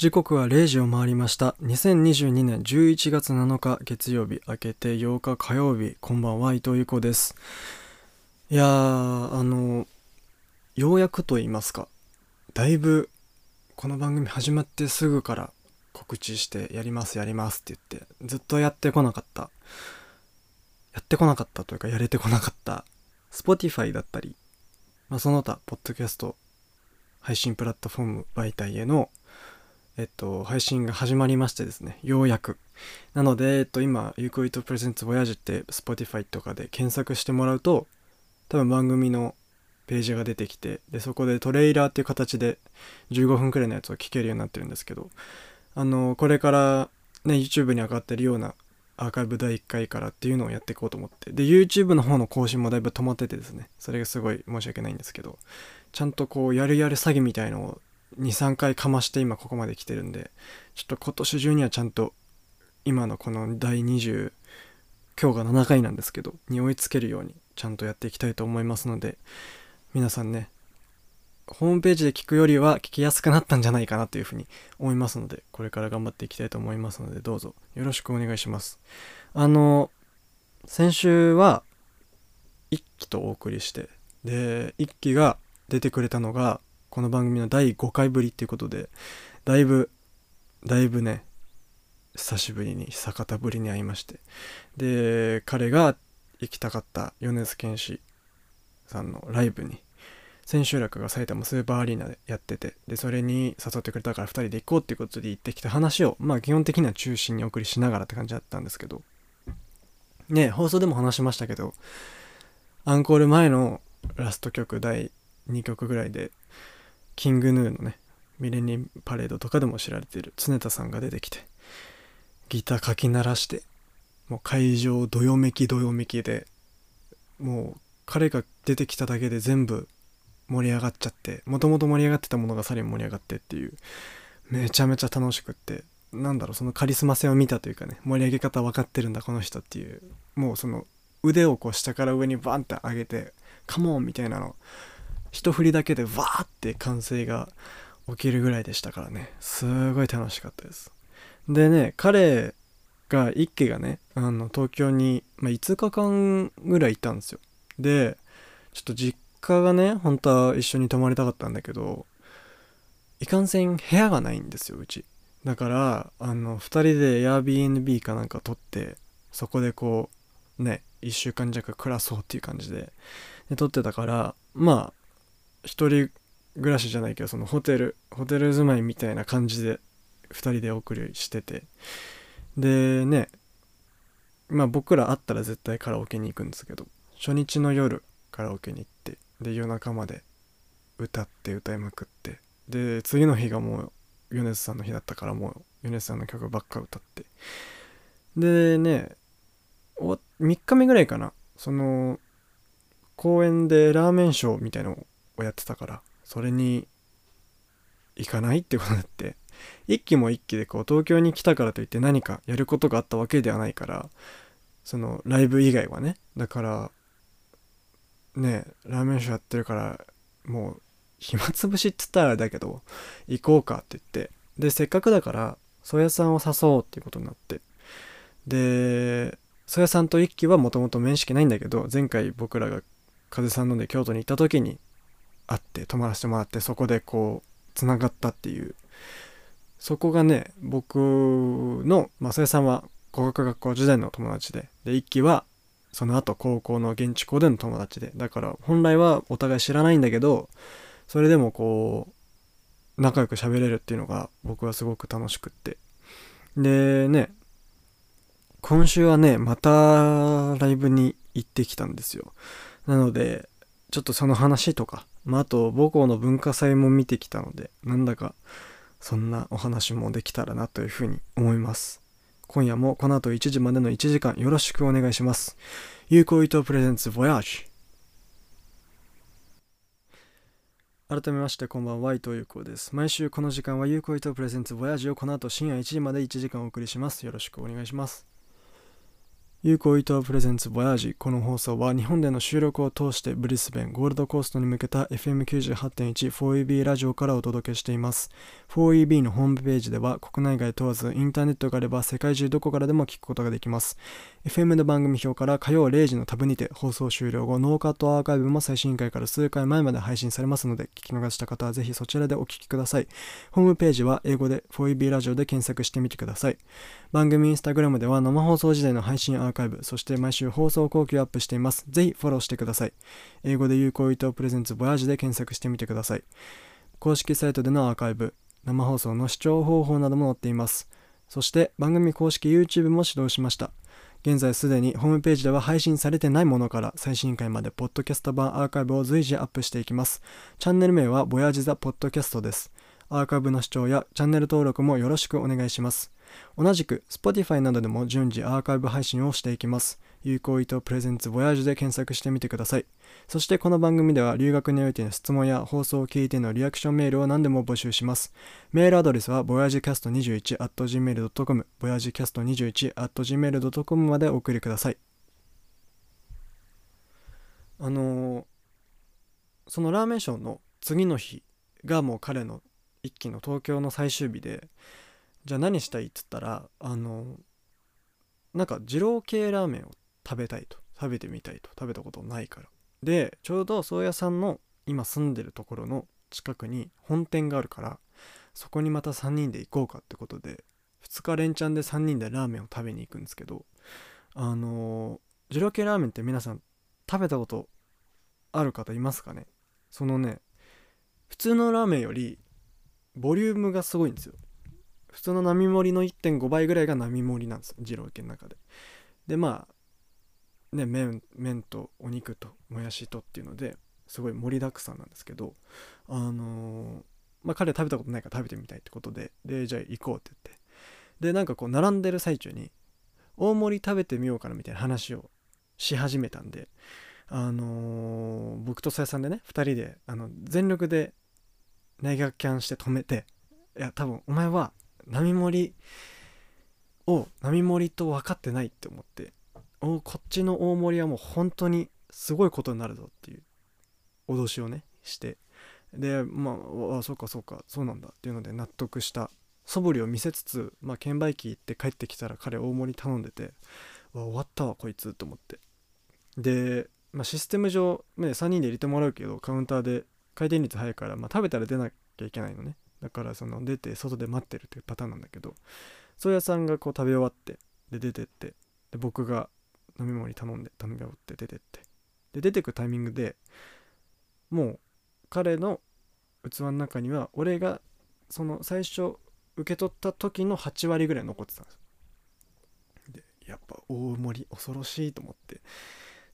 時刻は0時を回りました。2022年11月7日月曜日明けて8日火曜日こんばんは伊藤由子です。いやーあのようやくと言いますかだいぶこの番組始まってすぐから告知してやりますやりますって言ってずっとやってこなかった。やってこなかったというかやれてこなかった。Spotify だったり、まあ、その他ポッドキャスト配信プラットフォーム媒体へのえっと、配信が始まりましてですね、ようやく。なので、えっと、今、ゆくいとプレゼンツボヤージって Spotify とかで検索してもらうと、多分番組のページが出てきて、で、そこでトレーラーっていう形で15分くらいのやつを聞けるようになってるんですけど、あの、これからね、YouTube に上がってるようなアーカイブ第1回からっていうのをやっていこうと思って。で、YouTube の方の更新もだいぶ止まっててですね、それがすごい申し訳ないんですけど、ちゃんとこう、やるやる詐欺みたいのを23回かまして今ここまで来てるんでちょっと今年中にはちゃんと今のこの第20今日が7回なんですけどに追いつけるようにちゃんとやっていきたいと思いますので皆さんねホームページで聞くよりは聞きやすくなったんじゃないかなというふうに思いますのでこれから頑張っていきたいと思いますのでどうぞ。よろしくお願いします。あの先週は1期とお送りしてで1期が出てくれたのがこの番組の第5回ぶりっていうことでだいぶだいぶね久しぶりに久方ぶりに会いまして。で彼が行きたかった米津玄師さんのライブに千秋楽が埼玉スーパーアリーナでやっててでそれに誘ってくれたから2人で行こうっていうことで行ってきた話をまあ基本的には中心にお送りしながらって感じだったんですけど。ね放送でも話しましたけどアンコール前のラスト曲第2曲ぐらいでキングヌーのねミレニアパレードとかでも知られている常田さんが出てきてギターかき鳴らしてもう会場どよめきどよめきでもう彼が出てきただけで全部盛り上がっちゃってもともと盛り上がってたものがさらに盛り上がってっていうめちゃめちゃ楽しくってなんだろうそのカリスマ性を見たというかね盛り上げ方分かってるんだこの人っていうもうその腕をこう下から上にバンって上げてカモンみたいなの一振りだけでわーって歓声が起きるぐらいでしたからね。すごい楽しかったです。でね彼が一家がねあの東京に、まあ、5日間ぐらいいたんですよ。でちょっと実家がね本当は一緒に泊まりたかったんだけどいかんせん部屋がないんですようち。だからあの2人で Airbnb かなんか取ってそこでこうね1週間弱暮らそうっていう感じでで撮ってたからまあ一人暮らしじゃないけどそのホテルホテル住まいみたいな感じで2人でお送りしてて。でねまあ僕ら会ったら絶対カラオケに行くんですけど初日の夜カラオケに行ってで夜中まで歌って歌いまくってで次の日がもう米津さんの日だったからもう米津さんの曲ばっか歌って。でね3日目ぐらいかな。その公園でラーメンショーみたいなのををやってたからそれに行かないってことになって一期も一期でこう東京に来たからといって何かやることがあったわけではないからそのライブ以外はねだからねラーメンショーやってるからもう暇つぶしって言ったらあれだけど行こうかって言ってでせっかくだから曽谷さんを誘おうっていうことになってで曽谷さんと一期はもともと面識ないんだけど前回僕らが風さん飲んで京都に行った時に会って泊まらせてもらってそこでこうつながったっていう。そこがね僕の正江さんは語学学校時代の友達でで一期はその後高校の現地校での友達でだから本来はお互い知らないんだけどそれでもこう仲良く喋れるっていうのが僕はすごく楽しくって。でね今週はねまたライブに行ってきたんですよ。なのでちょっとその話とかまあ、あと母校の文化祭も見てきたのでなんだかそんなお話もできたらなというふうに思います。今夜もこの後1時までの1時間よろしくお願いします。有効伊藤プレゼンツボヤージ改めましてこんばんは伊藤優子です。毎週この時間は有効伊藤プレゼンツボヤージをこの後深夜1時まで1時間お送りします。よろしくお願いします。有効伊藤プレゼンツボヤージこの放送は日本での収録を通してブリスベンゴールドコーストに向けた FM98.1 4EB ラジオからお届けしています。4EB のホームページでは国内外問わずインターネットがあれば世界中どこからでも聞くことができます。FM の番組表から火曜0時のタブにて放送終了後ノーカットアーカイブも最新回から数回前まで配信されますので聞き逃した方はぜひそちらでお聞きください。ホームページは英語で 4EB ラジオで検索してみてください。番組インスタグラムでは生放送時代の配信アーカイブそして毎週放送後期をアップしています。ぜひフォローしてください。英語で有効伊藤プレゼンツボヤージで検索してみてください。公式サイトでのアーカイブ生放送の視聴方法なども載っています。そして番組公式 YouTube も始動しました。現在すでにホームページでは配信されてないものから最新回までポッドキャスト版アーカイブを随時アップしていきます。チャンネル名はボヤージザポッドキャストです。アーカイブの視聴やチャンネル登録もよろしくお願いします。同じく Spotify などでも順次アーカイブ配信をしていきます。有効意図プレゼンツボヤージュで検索してみてください。そしてこの番組では留学においての質問や放送を聞いてのリアクションメールを何でも募集します。メールアドレスは voyagecast21.gmail.com voyagecast21.gmail.com までお送りください。あのー、そのラーメンショーの次の日がもう彼の一期の東京の最終日でじゃあ何したいっつったらあのなんか二郎系ラーメンを食べたいと。食べてみたいと。食べたことないから。でちょうど宗谷さんの今住んでるところの近くに本店があるからそこにまた3人で行こうかってことで2日連チャンで3人でラーメンを食べに行くんですけどあの二郎系ラーメンって皆さん食べたことある方いますかね？そのね普通のラーメンよりボリュームがすごいんですよ。普通の並盛りの1.5倍ぐらいが並盛りなんですよ二郎系の中で。でまあね麺麺とお肉ともやしとっていうのですごい盛りだくさんなんですけどあのー、まあ彼は食べたことないから食べてみたいってことででじゃあ行こうって言って。でなんかこう並んでる最中に大盛り食べてみようかなみたいな話をし始めたんであのー、僕とさやさんでね2人であの全力でネガキャンして止めていや多分お前は波盛りを波盛りと分かってないって思ってこっちの大盛りはもう本当にすごいことになるぞっていう脅しをねして。でまああそうかそうかそうなんだっていうので納得した。素振りを見せつつ、まあ、券売機行って帰ってきたら彼大盛り頼んでてわ終わったわこいつと思って。で、まあ、システム上、ね、3人で入れてもらうけどカウンターで回転率速いから、まあ、食べたら出なきゃいけないのね。だからその出て外で待ってるっていうパターンなんだけど宗谷さんがこう食べ終わってで出てってで僕が飲み物に頼んで飲み終わって出てって。で出てくタイミングでもう彼の器の中には俺がその最初受け取った時の8割ぐらい残ってたんです。でやっぱ大盛り恐ろしいと思って。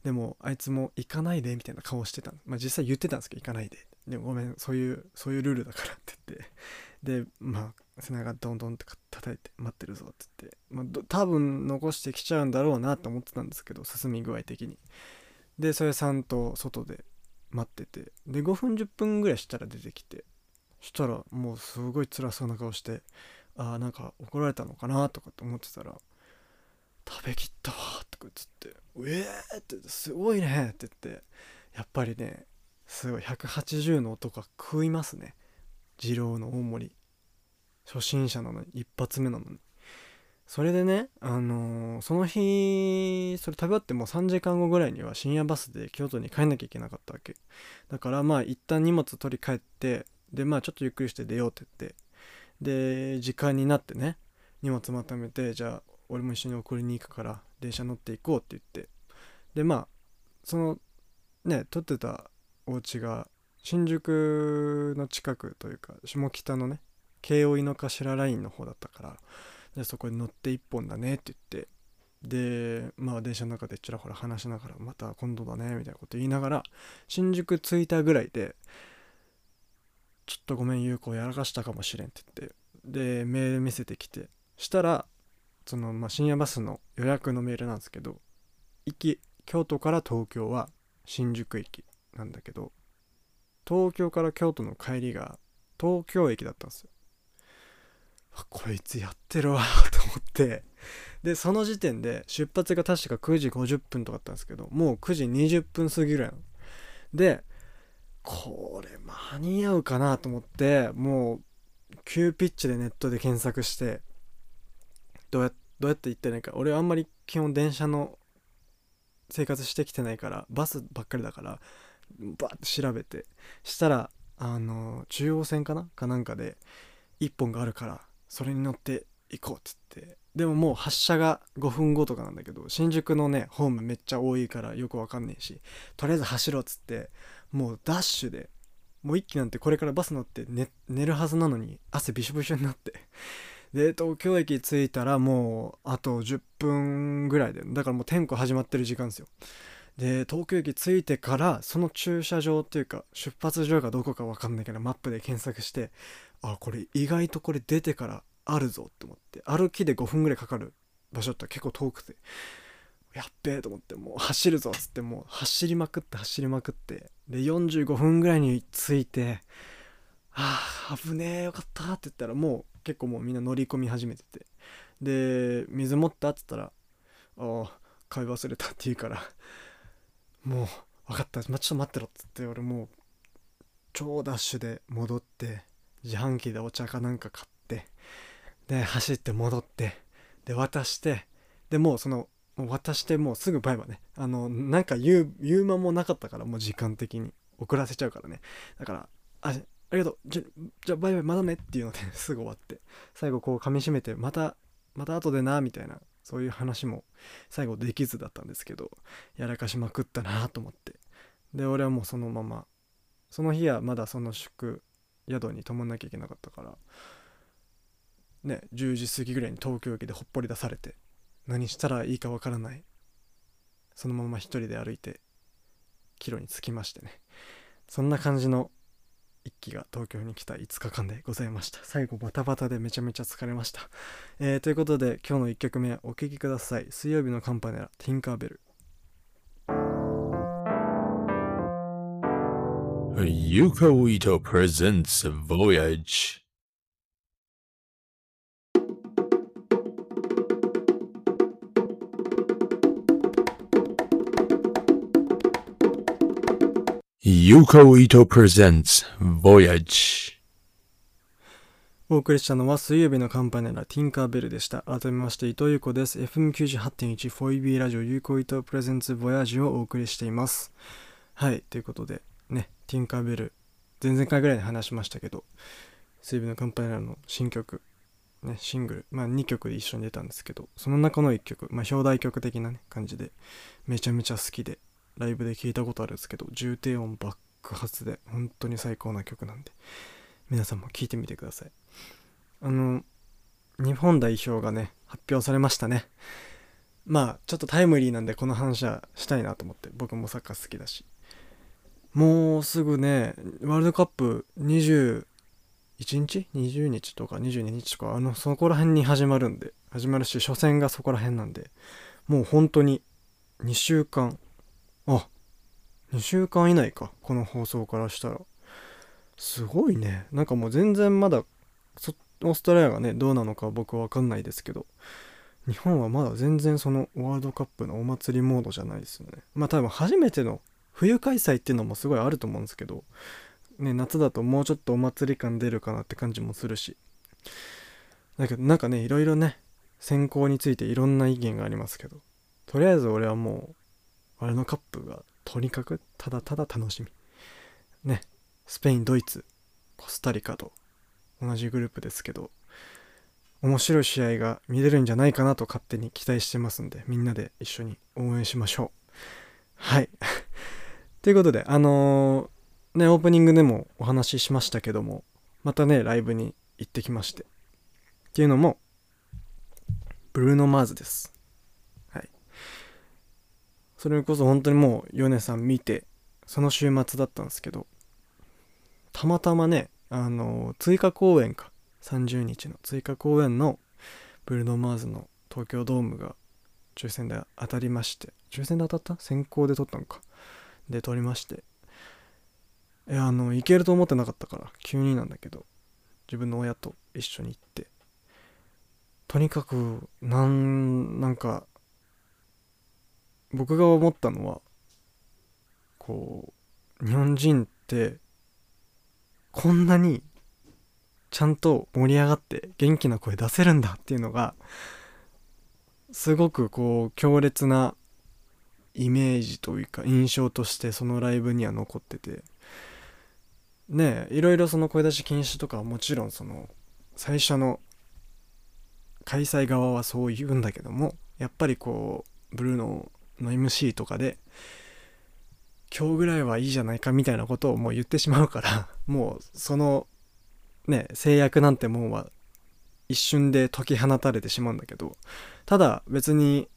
でもあいつも行かないでみたいな顔してたまあ実際言ってたんですけど行かないで。でもごめんそういうそういうルールだからって言って。でまあ背中ドンドンって叩いて待ってるぞって言って、まあ、多分残してきちゃうんだろうなと思ってたんですけど進み具合的にでそれさんと外で待っててで5分10分ぐらいしたら出てきてしたらもうすごい辛そうな顔してああなんか怒られたのかなとかって思ってたら食べきったわとか言って「うえー!」ってすごいねって言ってやっぱりねすごい180の音が食いますね二郎の大盛り初心者なのに一発目なのに。それでねあのー、その日それ食べ終わってもう3時間後ぐらいには深夜バスで京都に帰んなきゃいけなかったわけ。だからまあ一旦荷物取り帰ってでまあちょっとゆっくりして出ようって言ってで時間になってね荷物まとめてじゃあ俺も一緒に送りに行くから電車乗っていこうって言って。でまあそのね撮ってたお家が新宿の近くというか下北のね京王井の頭ラインの方だったからでそこに乗って1本だねって言ってでまあ電車の中でちらほら話しながらまた今度だねみたいなこと言いながら新宿着いたぐらいでちょっとごめん優子やらかしたかもしれんって言ってでメール見せてきてしたらその、まあ、深夜バスの予約のメールなんですけど行き京都から東京は新宿駅なんだけど東京から京都の帰りが東京駅だったんですよ。こいつやってるわ と思って。でその時点で出発が確か9時50分とかだったんですけどもう9時20分過ぎぐらいなのでこれ間に合うかなと思ってもう急ピッチでネットで検索してどうやどうやって行ってないか。俺あんまり基本電車の生活してきてないからバスばっかりだからバッて調べて。したらあの中央線かな？かなんかで1本があるからそれに乗って行こうっつって。でももう発車が5分後とかなんだけど新宿のねホームめっちゃ多いからよくわかんねえしとりあえず走ろうっつってもうダッシュでもう一気なんてこれからバス乗って寝寝るはずなのに汗びしょびしょになって。で東京駅着いたらもうあと10分ぐらいでだからもう天候始まってる時間ですよ。で東京駅着いてからその駐車場っていうか出発場がどこか分かんないけどマップで検索してあこれ意外とこれ出てからあるぞって思って。歩きで5分ぐらいかかる場所って結構遠くて。やっべえと思って。もう走るぞっつって。もう走りまくって走りまくって。で45分ぐらいに着いて。ああ危ねえよかったって言ったらもう結構もうみんな乗り込み始めてて。で水持ったっつったらああ買い忘れたって言うから。もう分かった、ま、ちょっと待ってろっつって。俺もう超ダッシュで戻って。自販機でお茶かなんか買ってで走って戻ってで渡してでもうその渡してもうすぐバイバイね。あのなんか言う言う間もなかったからもう時間的に。遅らせちゃうからね。だからあありがとう。じゃじゃバイバイまだねっていうので すぐ終わって。最後こう噛みしめてまたまた後でなみたいなそういう話も最後できずだったんですけどやらかしまくったなと思って。で俺はもうそのままその日はまだその宿宿に泊まんなきゃいけなかったからね10時過ぎぐらいに東京駅でほっぽり出されて何したらいいかわからないそのまま一人で歩いて帰路に着きましてね。そんな感じの一気が東京に来た5日間でございました。最後バタバタでめちゃめちゃ疲れました、えー、ということで今日の1曲目お聴きください。水曜日のカンパネラティンカーベル。Yuka Ito presents Voyage. Yuko Ito presents Voyage お送りしたのは水曜日のカンパネラティンカーベルでした。改めまして伊藤優子です。FM98.1 4EB ラジオユーコイトプレゼンツボヤージをお送りしています。はい、ということで、ティンカーベル、前々回ぐらいに話しましたけど、水曜日のカンパネラの新曲、ね、シングル、まあ2曲で一緒に出たんですけど、その中の1曲、まあ表題曲的なね、感じで、めちゃめちゃ好きで、ライブで聴いたことあるんですけど重低音爆発で本当に最高な曲なんで皆さんも聴いてみてください。あの日本代表がね発表されましたね。まあちょっとタイムリーなんでこの話はしたいなと思って僕もサッカー好きだし。もうすぐねワールドカップ21日 ?20 日とか22日とかあのそこら辺に始まるんで始まるし初戦がそこら辺なんでもう本当に2週間あ2週間以内かこの放送からしたら。すごいね。なんかもう全然まだオーストラリアがねどうなのか僕は分かんないですけど日本はまだ全然そのワールドカップのお祭りモードじゃないですよね。まあ多分初めての冬開催っていうのもすごいあると思うんですけどね夏だともうちょっとお祭り感出るかなって感じもするしだけどなんかねいろいろね選考についていろんな意見がありますけどとりあえず俺はもうワールドカップがとにかくただただ楽しみ。ね、スペイン、ドイツ、コスタリカと同じグループですけど、面白い試合が見れるんじゃないかなと勝手に期待してますんで、みんなで一緒に応援しましょう。はい。ということで、あのー、ね、オープニングでもお話ししましたけども、またね、ライブに行ってきまして。っていうのも、ブルーノ・マーズです。はいそれこそ本当にもう米さん見てその週末だったんですけどたまたまねあの追加公演か30日の追加公演のブルーノ・マーズの東京ドームが抽選で当たりまして抽選で当たった？先行で取ったのかで取りまして。いやあの行けると思ってなかったから急になんだけど自分の親と一緒に行って。とにかくなんなんか僕が思ったのはこう日本人ってこんなにちゃんと盛り上がって元気な声出せるんだっていうのがすごくこう強烈なイメージというか印象としてそのライブには残ってて。ねえいろいろその声出し禁止とかはもちろんその最初の開催側はそう言うんだけどもやっぱりこうブルーノの MC とかで今日ぐらいはいいじゃないかみたいなことをもう言ってしまうから もうそのね制約なんてもんは一瞬で解き放たれてしまうんだけどただ別に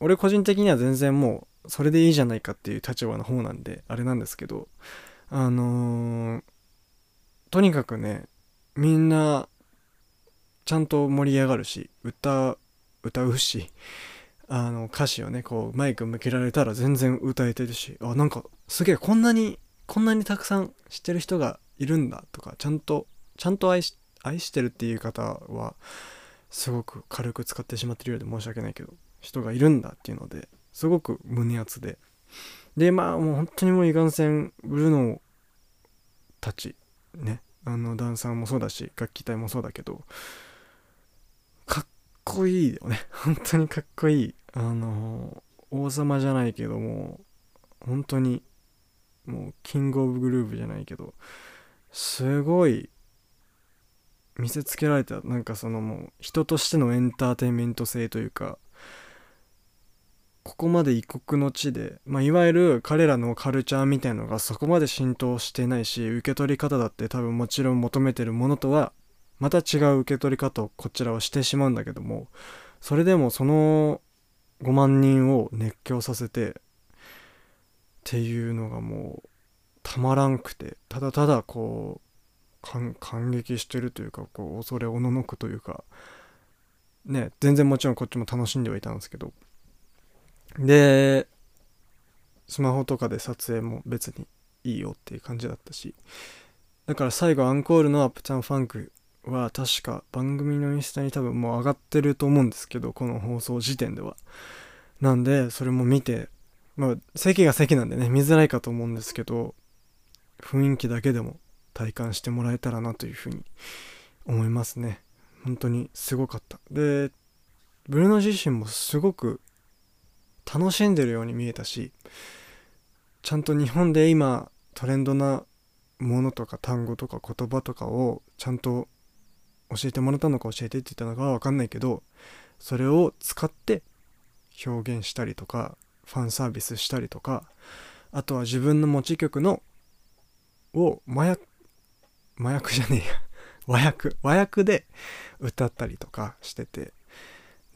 俺個人的には全然もうそれでいいじゃないかっていう立場の方なんであれなんですけどあのーとにかくねみんなちゃんと盛り上がるし歌歌うしあの歌詞をねこうマイク向けられたら全然歌えてるしあなんかすげえこんなにこんなにたくさん知ってる人がいるんだとかちゃんとちゃんと愛し愛してるっていう方はすごく軽く使ってしまってるようで申し訳ないけど人がいるんだっていうのですごく胸熱で。でまあもう本当にもういかんせんブルーたちねあのダンサーもそうだし楽器隊もそうだけどかっこいいよね。本当にかっこいい。あの王様じゃないけども本当にもうキングオブグループじゃないけどすごい見せつけられた。なんかそのもう人としてのエンターテインメント性というかここまで異国の地で、まあ、いわゆる彼らのカルチャーみたいのがそこまで浸透してないし受け取り方だって多分もちろん求めてるものとはまた違う受け取り方をこちらはしてしまうんだけどもそれでもその5万人を熱狂させてっていうのがもうたまらんくてただただこう感感激してるというかこう恐れおののくというかね全然もちろんこっちも楽しんではいたんですけどでスマホとかで撮影も別にいいよっていう感じだったし。だから最後アンコールの「アップタウンファンク」は確か番組のインスタに多分もう上がってると思うんですけどこの放送時点では。なんでそれも見てまあ席が席なんでね見づらいかと思うんですけど雰囲気だけでも体感してもらえたらなというふうに思いますね。本当にすごかった。でブルーノ自身もすごく楽しんでるように見えたしちゃんと日本で今トレンドなものとか単語とか言葉とかをちゃんと教えてもらったのか教えてって言ったのかは分かんないけどそれを使って表現したりとかファンサービスしたりとかあとは自分の持ち曲のを麻薬麻薬じゃねえや。和訳。和訳で歌ったりとかしてて。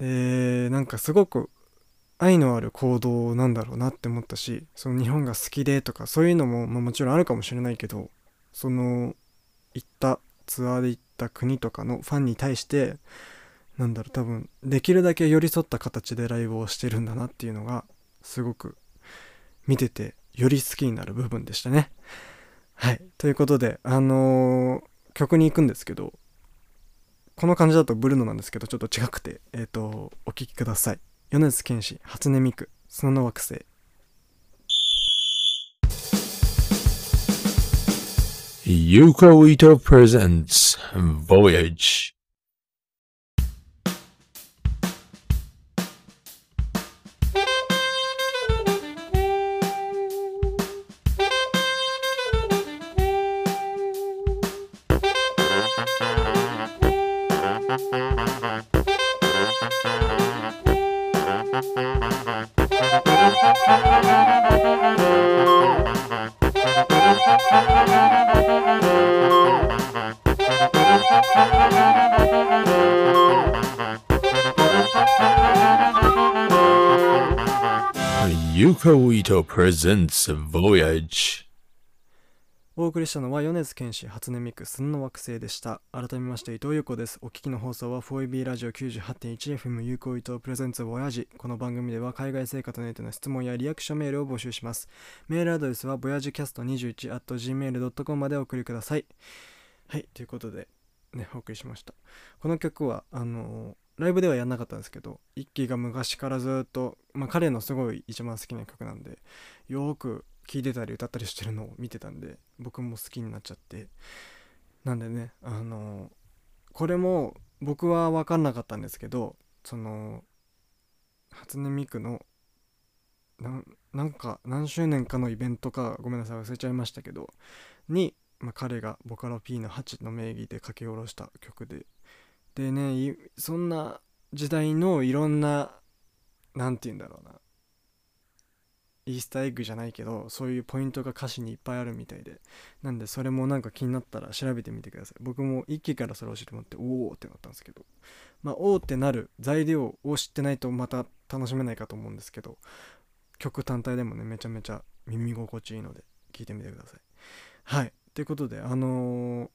でなんかすごく愛のある行動なんだろうなって思ったしその日本が好きでとかそういうのも、まあ、もちろんあるかもしれないけどその行ったツアーで行った国とかのファンに対してなんだろう多分できるだけ寄り添った形でライブをしてるんだなっていうのがすごく見ててより好きになる部分でしたね。はいということであのー曲に行くんですけどこの感じだとブルーノなんですけどちょっと違くてえっ、とお聴きください米津玄師初音ミク砂の惑星 Yuko Ito presents Voyage. ト presents Voyage. お送りしたのは米津玄師初音ミク砂の惑星でした。改めまして伊藤優子です。お聞きの放送は 4EB ラジオ 98.1FM 有効伊藤プレゼンツボヤジこの番組では海外生活についての質問やリアクションメールを募集します。メールアドレスはボヤジキャスト21 at gmail.com までお送りください。はいということでねお送りしました。この曲はあのライブではやんなかったんですけど一輝が昔からずっと、まあ、彼のすごい一番好きな曲なんでよーく聴いてたり歌ったりしてるのを見てたんで僕も好きになっちゃって。なんでねあのこれも僕は分かんなかったんですけどその初音ミクのななんか何周年かのイベントかごめんなさい忘れちゃいましたけどに、まあ、彼がボカロ P の8の名義で書き下ろした曲ででねそんな時代のいろんな何て言うんだろうな。イースターエッグじゃないけどそういうポイントが歌詞にいっぱいあるみたいで。なんでそれもなんか気になったら調べてみてください。僕も一気からそれを教えてもらっておおってなったんですけど。まあおおってなる材料を知ってないとまた楽しめないかと思うんですけど曲単体でもねめちゃめちゃ耳心地いいので聴いてみてください。はい。ということであの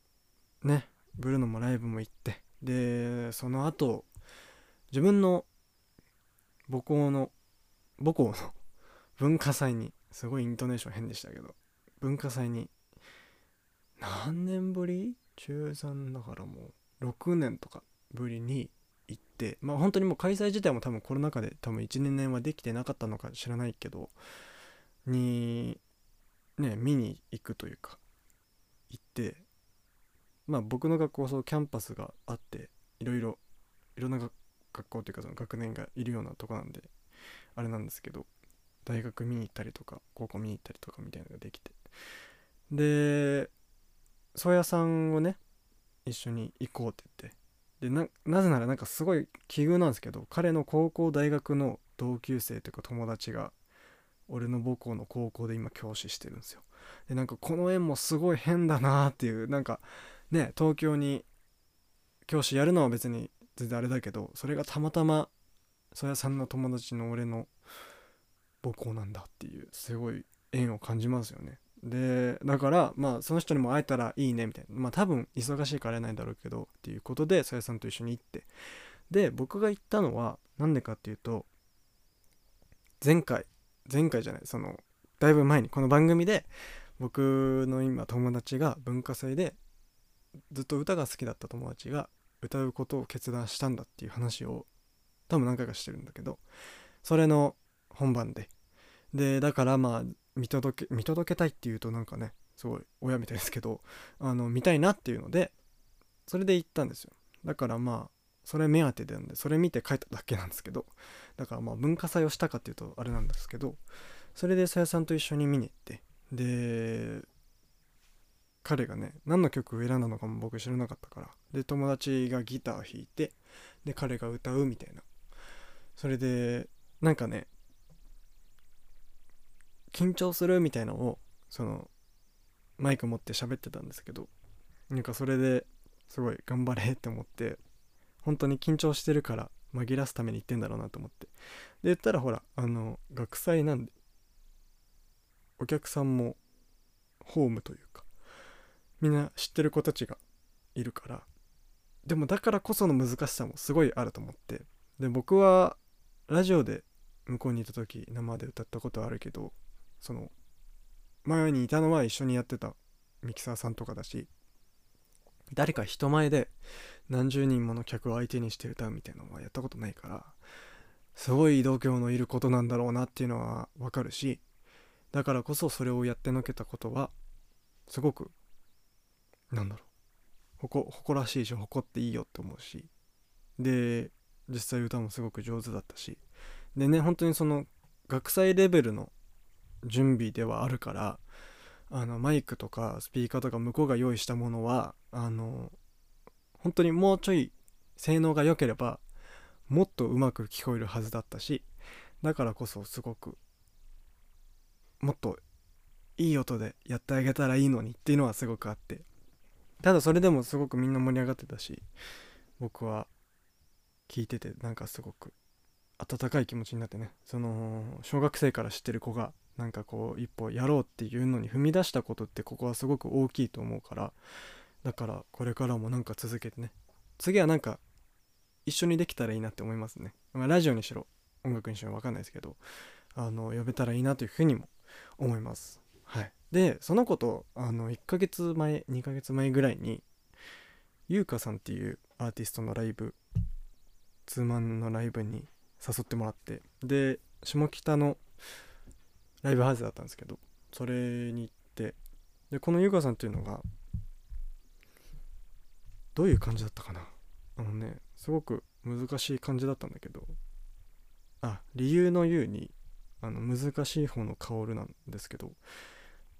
ー、ねブルーノもライブも行ってでその後自分の母校の母校の 文化祭にすごいイントネーション変でしたけど文化祭に何年ぶり？中3だからもう6年とかぶりに行ってまあ本当にもう開催自体も多分コロナ禍で多分12年はできてなかったのか知らないけどにね見に行くというか行ってまあ僕の学校はそうキャンパスがあっていろいろいろんな学校というかその学年がいるようなとこなんであれなんですけど大学見に行ったりとか高校見に行ったりとかみたいなのができて。で宗谷さんをね一緒に行こうって言って。でななぜならなんかすごい奇遇なんですけど彼の高校大学の同級生というか友達が俺の母校の高校で今教師してるんですよ。でなんかこの縁もすごい変だなっていうなんかね東京に教師やるのは別に全然あれだけどそれがたまたま曽谷さんの友達の俺の母校なんだっていうすごい縁を感じますよね。でだからまあその人にも会えたらいいねみたいな。まあ多分忙しいから会えないんだろうけどっていうことでさやさんと一緒に行って。で僕が行ったのは何でかっていうと前回前回じゃないそのだいぶ前にこの番組で僕の今友達が文化祭でずっと歌が好きだった友達が歌うことを決断したんだっていう話を多分何回かしてるんだけどそれの本番で。でだからまあ見届け見届けたいっていうとなんかねすごい親みたいですけどあの見たいなっていうのでそれで行ったんですよ。だからまあそれ目当てなんでそれ見て帰っただけなんですけどだからまあ文化祭をしたかっていうとあれなんですけどそれでさやさんと一緒に見に行ってで彼がね何の曲を選んだのかも僕知らなかったから。で友達がギター弾いてで彼が歌うみたいな。それでなんかね緊張するみたいなのをそのマイク持って喋ってたんですけど。なんかそれですごい頑張れって思って本当に緊張してるから紛らすために言ってんだろうなと思って。で言ったらほらあの学祭なんでお客さんもホームというかみんな知ってる子たちがいるから。でもだからこその難しさもすごいあると思って。で僕はラジオで向こうにいた時生で歌ったことあるけどその前にいたのは一緒にやってたミキサーさんとかだし誰か人前で何十人もの客を相手にして歌うみたいなのはやったことないからすごい度胸のいることなんだろうなっていうのはわかるしだからこそそれをやってのけたことはすごくなんだろう。誇らしいし誇っていいよって思うし。で実際歌もすごく上手だったし。でね本当にその学祭レベルの準備ではあるからあのマイクとかスピーカーとか向こうが用意したものはあの本当にもうちょい性能が良ければもっとうまく聞こえるはずだったしだからこそすごくもっといい音でやってあげたらいいのにっていうのはすごくあって。ただそれでもすごくみんな盛り上がってたし僕は聞いててなんかすごく温かい気持ちになってねその小学生から知ってる子がなんかこう一歩やろうっていうのに踏み出したことってここはすごく大きいと思うからだからこれからもなんか続けてね次はなんか一緒にできたらいいなって思いますね、まあ、ラジオにしろ音楽にしろ分かんないですけどあの呼べたらいいなというふうにも思います。はい。でその子とあの1ヶ月前2ヶ月前ぐらいに優香さんっていうアーティストのライブツーマンのライブに誘ってもらってで下北のライブハウスだったんですけどそれに行ってでこのゆかさんっていうのがどういう感じだったかな？あのねすごく難しい感じだったんだけどあ理由の言うにあの難しい方の薫なんですけど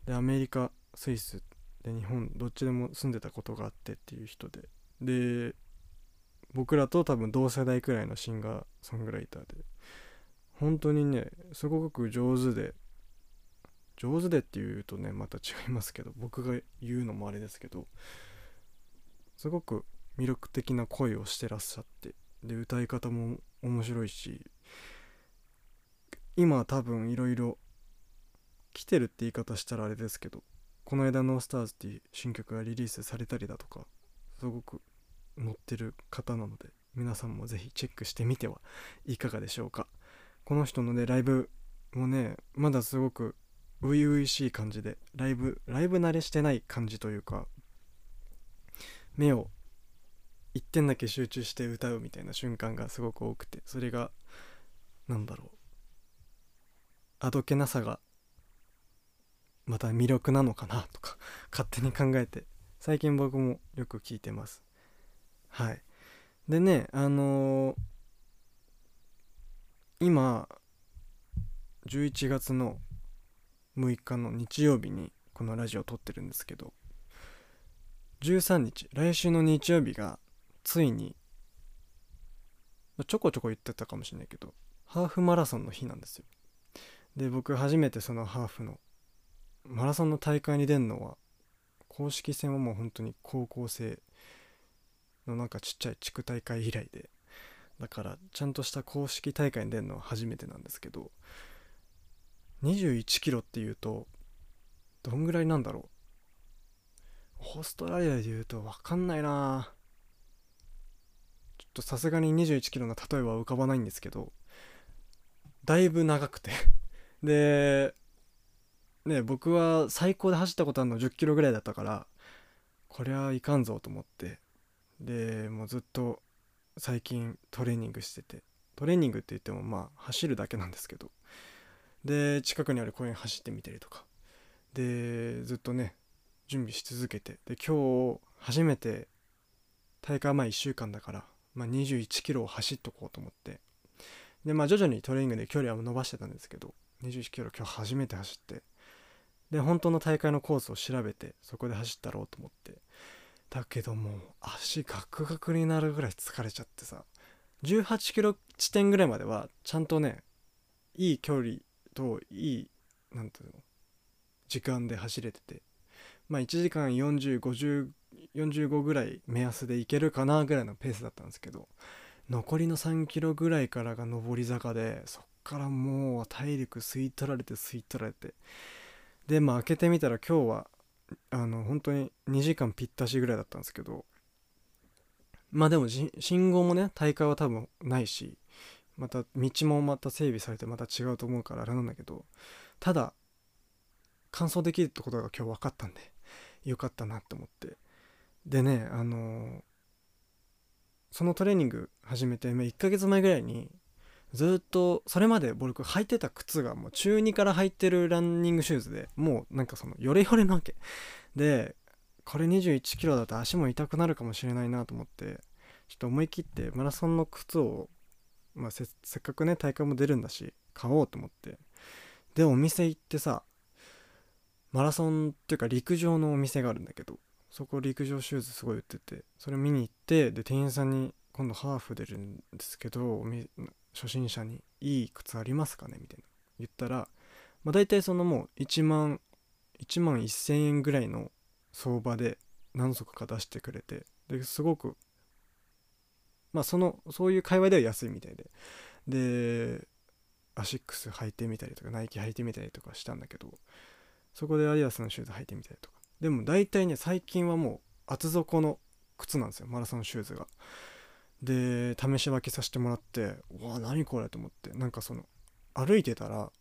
でアメリカスイスで日本どっちでも住んでたことがあってっていう人で。で僕らと多分同世代くらいのシンガーソングライターで。本当にねすごく上手で上手でっていうとねまた違いますけど僕が言うのもあれですけどすごく魅力的な声をしてらっしゃってで歌い方も面白いし今多分いろいろ来てるって言い方したらあれですけどこの間「ノースターズっていう新曲がリリースされたりだとかすごく乗ってる方なので皆さんもぜひチェックしてみてはいかがでしょうか。この人のねライブもねまだすごく初々しい感じでライブライブ慣れしてない感じというか目を一点だけ集中して歌うみたいな瞬間がすごく多くてそれがなんだろうあどけなさがまた魅力なのかなとか 勝手に考えて最近僕もよく聞いてます。はい。でねあのー今11月の6日の日曜日にこのラジオを撮ってるんですけど13日来週の日曜日がついにちょこちょこ言ってたかもしれないけどハーフマラソンの日なんですよ。で僕初めてそのハーフのマラソンの大会に出るのは公式戦はもう本当に高校生のなんかちっちゃい地区大会以来でだからちゃんとした公式大会に出るのは初めてなんですけど21キロっていうとどんぐらいなんだろう？オーストラリアで言うと分かんないな。ちょっとさすがに21キロの例えは浮かばないんですけどだいぶ長くて。でね僕は最高で走ったことあるの10キロぐらいだったからこりゃいかんぞと思って。でもうずっと最近トレーニングしてて。トレーニングって言ってもまあ走るだけなんですけど。で近くにある公園走ってみたりとか。でずっとね準備し続けて。で今日初めて大会前1週間だから、まあ、21キロを走っとこうと思って。でまあ徐々にトレーニングで距離は伸ばしてたんですけど21キロ今日初めて走って。で本当の大会のコースを調べてそこで走ったろうと思って。だけどもう足ガクガクになるぐらい疲れちゃってさ。18キロ地点ぐらいまではちゃんとねいい距離といいなんていうの時間で走れてて。まあ1時間405045ぐらい目安でいけるかなぐらいのペースだったんですけど残りの3キロぐらいからが上り坂でそっからもう体力吸い取られて吸い取られて。でまあ開けてみたら今日はあの本当に2時間ぴったしぐらいだったんですけどまあでも信号もね大会は多分ないしまた道もまた整備されてまた違うと思うからあれなんだけどただ完走できるってことが今日分かったんでよかったなって思って。でねあのーそのトレーニング始めて1ヶ月前ぐらいにずっとそれまで僕履いてた靴がもう中2から履いてるランニングシューズでもうなんかそのヨレヨレなわけ。でこれ21キロだと足も痛くなるかもしれないなと思ってちょっと思い切ってマラソンの靴を、まあ、せせっかくね大会も出るんだし買おうと思って。でお店行ってさマラソンっていうか陸上のお店があるんだけどそこ陸上シューズすごい売っててそれ見に行ってで店員さんに今度ハーフ出るんですけど初心者にいい靴ありますかね？みたいな言ったら、まあ、大体そのもう1万1万1000円ぐらいの相場で何足か出してくれてですごくまあそのそういう会話では安いみたいで。でアシックス履いてみたりとかナイキ履いてみたりとかしたんだけどそこでアディダスのシューズ履いてみたりとか。でも大体ね最近はもう厚底の靴なんですよマラソンシューズが。で試し分けさせてもらってうわ何これと思ってなんかその歩いてたら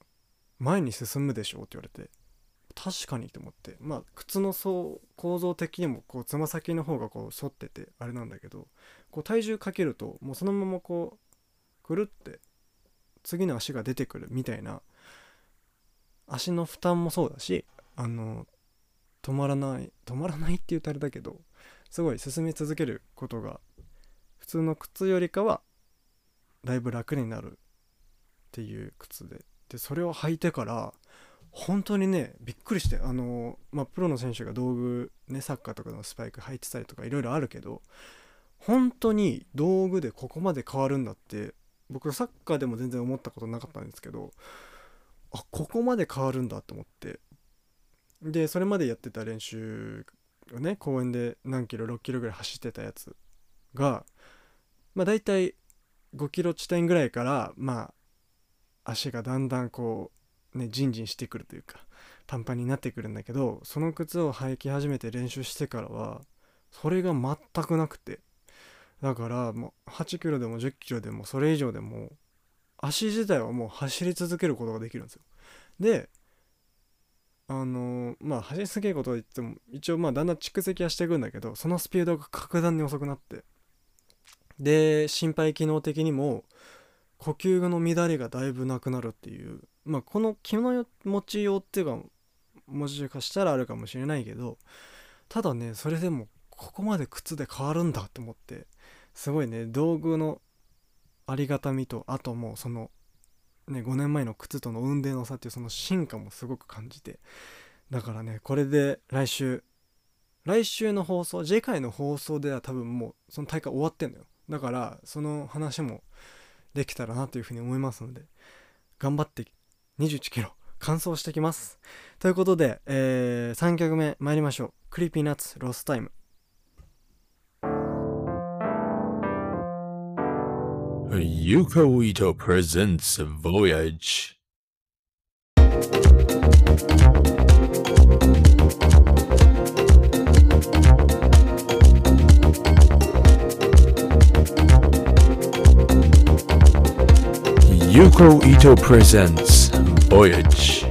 前に進むでしょって言われて確かにと思ってまあ靴の層構造的にもこうつま先の方がこう反っててあれなんだけどこう体重かけるともうそのままこうくるって次の足が出てくるみたいな足の負担もそうだしあの止まらない止まらないって言うとあれだけどすごい進み続けることが普通の靴よりかはだいぶ楽になるっていう靴で。でそれを履いてから本当にねびっくりしてあのまあプロの選手が道具ねサッカーとかのスパイク履いてたりとかいろいろあるけど本当に道具でここまで変わるんだって僕サッカーでも全然思ったことなかったんですけどあここまで変わるんだと思って。でそれまでやってた練習をね公園で何キロ6キロぐらい走ってたやつ。がまあ大体5キロ地点ぐらいからまあ足がだんだんこうねジンジンしてくるというかパンパンになってくるんだけどその靴を履き始めて練習してからはそれが全くなくて。だからもう8キロでも10キロでもそれ以上でも足自体はもう走り続けることができるんですよ。であのまあ走り続けることといっても一応まあだんだん蓄積はしていくんだけどそのスピードが格段に遅くなって。で心肺機能的にも呼吸の乱れがだいぶなくなるっていう。まあこの気の持ちようっていうかもしかしたらあるかもしれないけどただねそれでもここまで靴で変わるんだと思ってすごいね道具のありがたみとあともうそのね5年前の靴との運転の差っていうその進化もすごく感じて。だからねこれで来週来週の放送次回の放送では多分もうその大会終わってんのよ。だからその話もできたらなというふうに思いますので頑張って21キロ完走してきます。ということで、えー、3曲目参りましょう。 Creepy Nuts ロスタイム。Yuko Ito presents Voyage. Yuko Ito presents Voyage.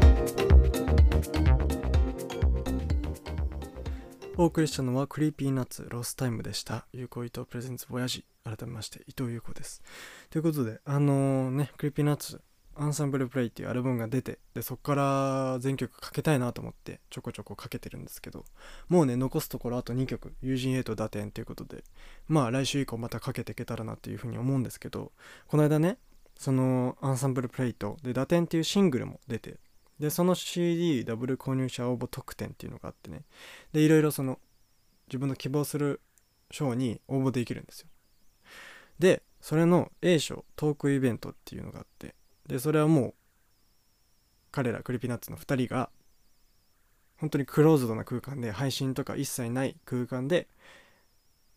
お送りしたのは Creepy Nuts ロスタイムでした。 Yuko Ito presents Voyage 改めまして伊藤優子です。ということで、あのね、 Creepy Nuts アンサンブルプレイっていうアルバムが出て、で、そこから全曲かけたいなと思ってちょこちょこかけてるんですけど、もうね、残すところあと2曲、友人 A と堕天ということで、まあ来週以降またかけていけたらなっていうふうに思うんですけど、この間ね、そのアンサンブルプレイと、で、打点っていうシングルも出て、でその CD ダブル購入者応募特典っていうのがあってね。でいろいろその自分の希望する賞に応募できるんですよ。でそれの A 賞トークイベントっていうのがあってでそれはもう彼らクリピナッツの2人が本当にクローズドな空間で配信とか一切ない空間で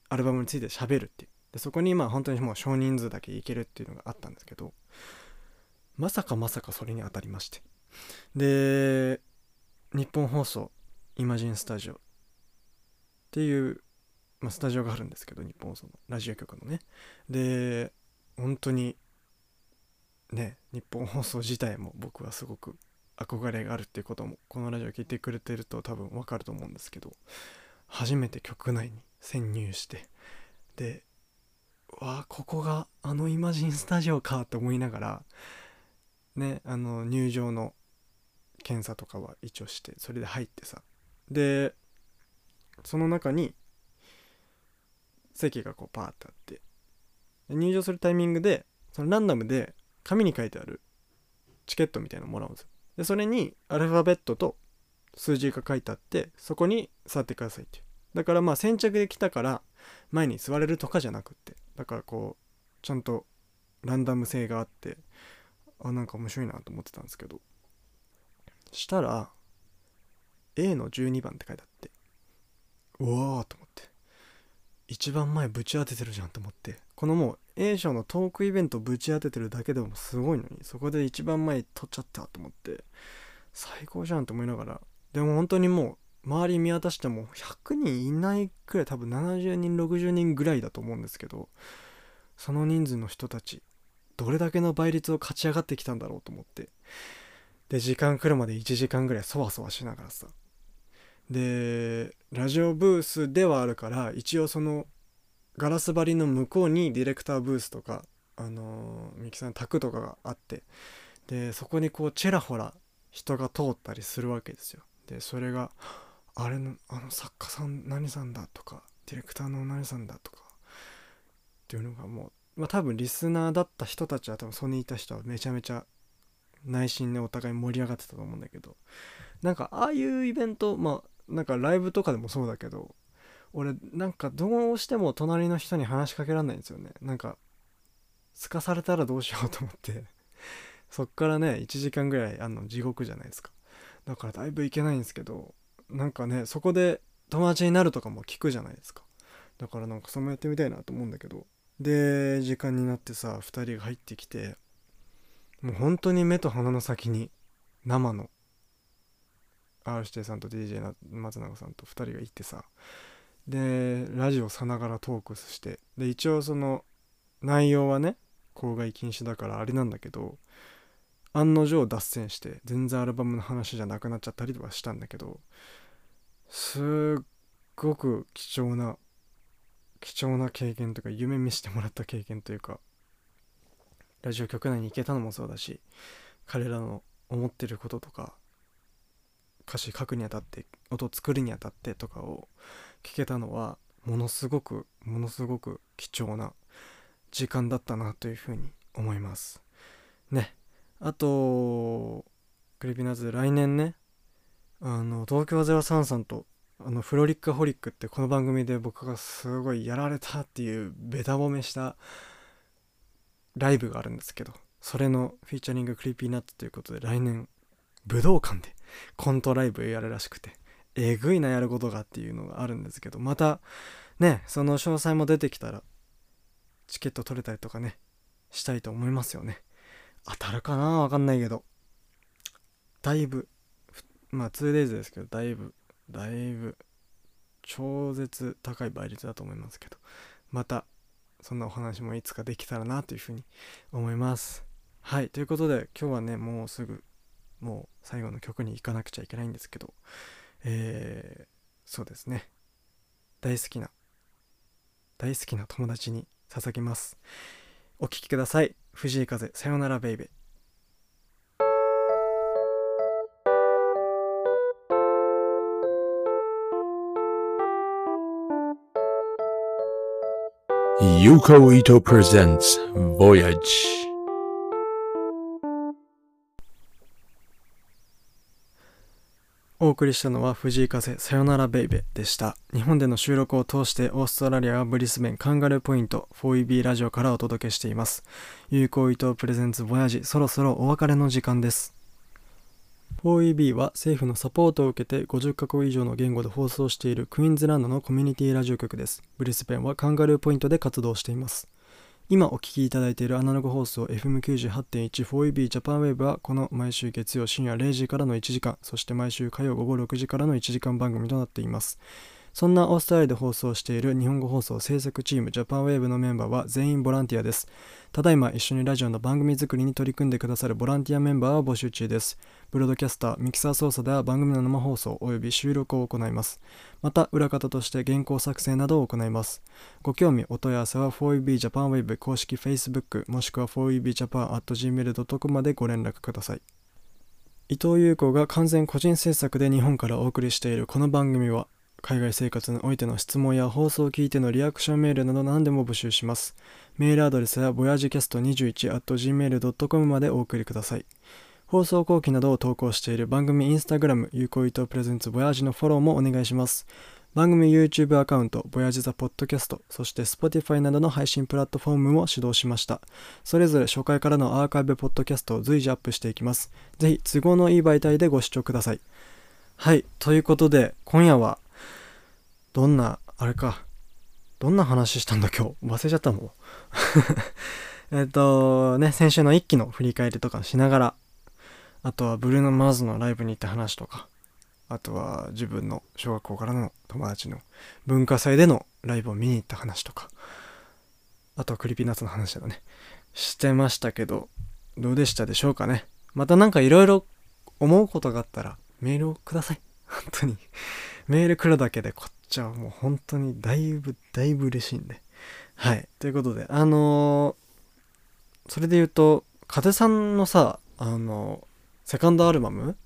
アルバムについて喋るっていう。でそこにまあ本当にもう少人数だけ行けるっていうのがあったんですけどまさかまさかそれに当たりまして。で日本放送イマジンスタジオっていう、まあ、スタジオがあるんですけど日本放送のラジオ局のね。で本当にね日本放送自体も僕はすごく憧れがあるっていうこともこのラジオ聞いてくれてると多分わかると思うんですけど初めて局内に潜入してでわあここがあのイマジンスタジオかって思いながらねあの入場の検査とかは一応してそれで入ってさ。でその中に席がこうパーってあって。入場するタイミングでそのランダムで紙に書いてあるチケットみたいなのもらうんですよ。でそれにアルファベットと数字が書いてあってそこに座ってくださいってだからまあ先着で来たから前に座れるとかじゃなくって。だからこうちゃんとランダム性があってあなんか面白いなと思ってたんですけどしたら A の12番って書いてあってうわーと思って一番前ぶち当ててるじゃんと思ってこのもう A 賞のトークイベントぶち当ててるだけでもすごいのにそこで一番前取っちゃったと思って最高じゃんと思いながらでも本当にもう周り見渡しても100人いないくらい多分70人60人ぐらいだと思うんですけどその人数の人たちどれだけの倍率を勝ち上がってきたんだろうと思ってで時間来るまで1時間ぐらいそわそわしながらさでラジオブースではあるから一応そのガラス張りの向こうにディレクターブースとかあのミキサーの卓とかがあってでそこにこうちらほら人が通ったりするわけですよ。でそれが「あれのあの作家さん何さんだ」とか「ディレクターの何さんだ」とかっていうのがもう、まあ、多分リスナーだった人たちは多分そこにいた人はめちゃめちゃ内心でお互い盛り上がってたと思うんだけどなんかああいうイベントまあなんかライブとかでもそうだけど俺なんかどうしても隣の人に話しかけられないんですよね。なんかすかされたらどうしようと思って。そっからね1時間ぐらいあの地獄じゃないですか。だからだいぶいけないんですけどなんかねそこで友達になるとかも聞くじゃないですか。だからなんかそれもやってみたいなと思うんだけど。で時間になってさ2人が入ってきてもう本当に目と鼻の先に生の R− 指定さんと DJ な松永さんと2人が行ってさでラジオさながらトークしてで一応その内容はね公害禁止だからあれなんだけど案の定脱線して全然アルバムの話じゃなくなっちゃったりとかしたんだけどすっごく貴重な貴重な経験とか夢見せてもらった経験というかラジオ局内に行けたのもそうだし彼らの思ってることとか歌詞書くにあたって音作るにあたってとかを聞けたのはものすごくものすごく貴重な時間だったなというふうに思います。ね。あとクリピナズ来年ねあの東京03さんとあのフロリックホリックってこの番組で僕がすごいやられたっていうベタ褒めしたライブがあるんですけどそれのフィーチャリング Creepy Nuts ということで来年武道館でコントライブやるらしくてえぐいなやることがっていうのがあるんですけどまたねその詳細も出てきたらチケット取れたりとかねしたいと思いますよね。当たるかな？わかんないけど。だいぶまあ 2days ですけどだいぶだいぶ超絶高い倍率だと思いますけどまたそんなお話もいつかできたらなというふうに思います。はいということで今日はねもうすぐもう最後の曲に行かなくちゃいけないんですけどえー、そうですね。大好きな大好きな友達に捧げます。お聴きください。藤井風さよならベイベー。Yuko Ito presents Voyage. お送りしたのは藤井風さよならベイベでした。日本での収録を通してオーストラリアはブリスベンカンガルーポイント 4EB ラジオからお届けしています。有効伊藤プレゼンツボヤジそろそろお別れの時間です。4EB は政府のサポートを受けて50カ国以上の言語で放送しているクイーンズランドのコミュニティラジオ局です。ブリスペンはカンガルーポイントで活動しています。今お聞きいただいているアナログ放送 FM98.14EB ジャパンウェーブはこの毎週月曜深夜0時からの1時間そして毎週火曜午後6時からの1時間番組となっています。そんなオーストラリアで放送している日本語放送制作チームジャパンウェーブのメンバーは全員ボランティアです。ただいま一緒にラジオの番組作りに取り組んでくださるボランティアメンバーを募集中です。ブロードキャスターミキサー操作では番組の生放送及び収録を行います。また裏方として原稿作成などを行います。ご興味お問い合わせは 4EB Japan Wave 公式 Facebook もしくは 4EBJapan.gmail.com までご連絡ください。伊藤優子が完全個人制作で日本からお送りしているこの番組は海外生活においての質問や放送を聞いてのリアクションメールなど何でも募集します。メールアドレスは voyagecast21.gmail.com までお送りください。放送後記などを投稿している番組インスタグラム、 Yuko Ito presents Voyage のフォローもお願いします。番組 YouTube アカウント、ボヤージザポッドキャスト、そして Spotify などの配信プラットフォームも始動しました。それぞれ初回からのアーカイブポッドキャストを随時アップしていきます。ぜひ都合のいい媒体でご視聴ください。はい、ということで、今夜はどんな、あれか。どんな話したんだ今日。忘れちゃったもん。えっと、ね、先週の一期の振り返りとかしながら、あとはブルーノ・マーズのライブに行った話とか、あとは自分の小学校からの友達の文化祭でのライブを見に行った話とか、あとは Creepy Nuts の話だね。してましたけど、どうでしたでしょうかね。またなんかいろいろ思うことがあったらメールをください。本当に。メール来るだけでこっちはもう本当にだいぶだいぶ嬉しいんで。はい。ということで、あのー、それで言うと、風さんのさ、あのー、セカンドアルバム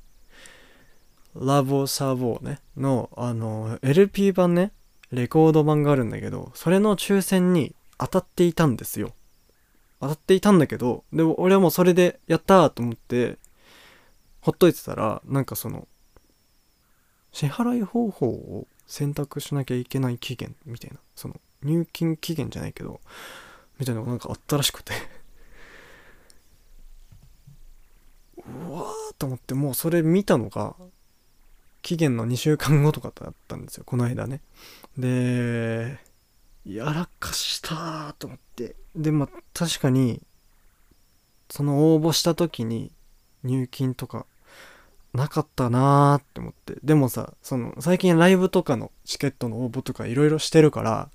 ラボサーボーね、の、あのー、LP 版ね、レコード版があるんだけど、それの抽選に当たっていたんですよ。当たっていたんだけど、でも俺はもうそれでやったーと思って、ほっといてたら、なんかその、支払い方法を選択しなきゃいけない期限みたいな、その、入金期限じゃないけど、みたいなのがなんかあったらしくてうわーと思って、もうそれ見たのが、期限の2週間後とかだったんですよ、この間ね。で、やらかしたと思って。で、まあ、確かに、その応募した時に入金とかなかったなーって思って。でもさ、その、最近ライブとかのチケットの応募とかいろいろしてるから、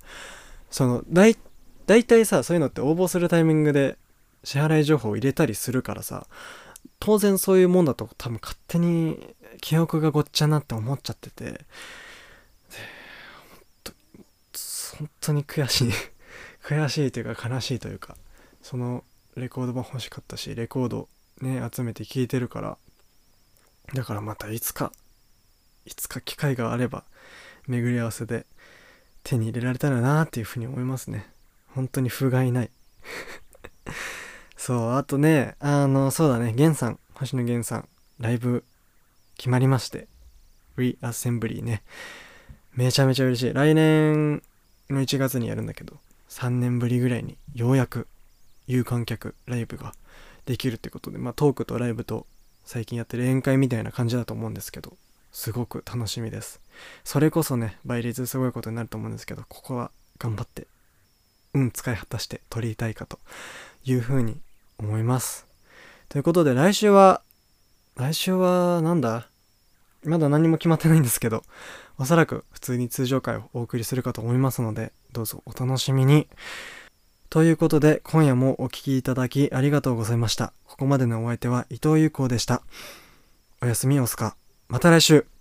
その、だい、大体さ、そういうのって応募するタイミングで支払い情報を入れたりするからさ、当然そういうもんだと多分勝手に記憶がごっちゃなって思っちゃってて、本当に悔しい 悔しいというか悲しいというかそのレコード版欲しかったしレコードね集めて聴いてるからだからまたいつかいつか機会があれば巡り合わせで手に入れられたらなっていうふうに思いますね。本当に不甲斐ない。そうあとねあのそうだね。源さん星野源さんライブ決まりましてリアセンブリーね。めちゃめちゃ嬉しい。来年の1月にやるんだけど3年ぶりぐらいにようやく有観客ライブができるってことでまあトークとライブと最近やってる宴会みたいな感じだと思うんですけどすごく楽しみです。それこそね倍率すごいことになると思うんですけどここは頑張って運使い果たして取りたいかというふうに思います。ということで来週は来週はなんだ？まだ何も決まってないんですけどおそらく普通に通常回をお送りするかと思いますので、どうぞお楽しみに。ということで、今夜もお聴きいただきありがとうございました。ここまでのお相手は伊藤優子でした。おやすみおすか。また来週。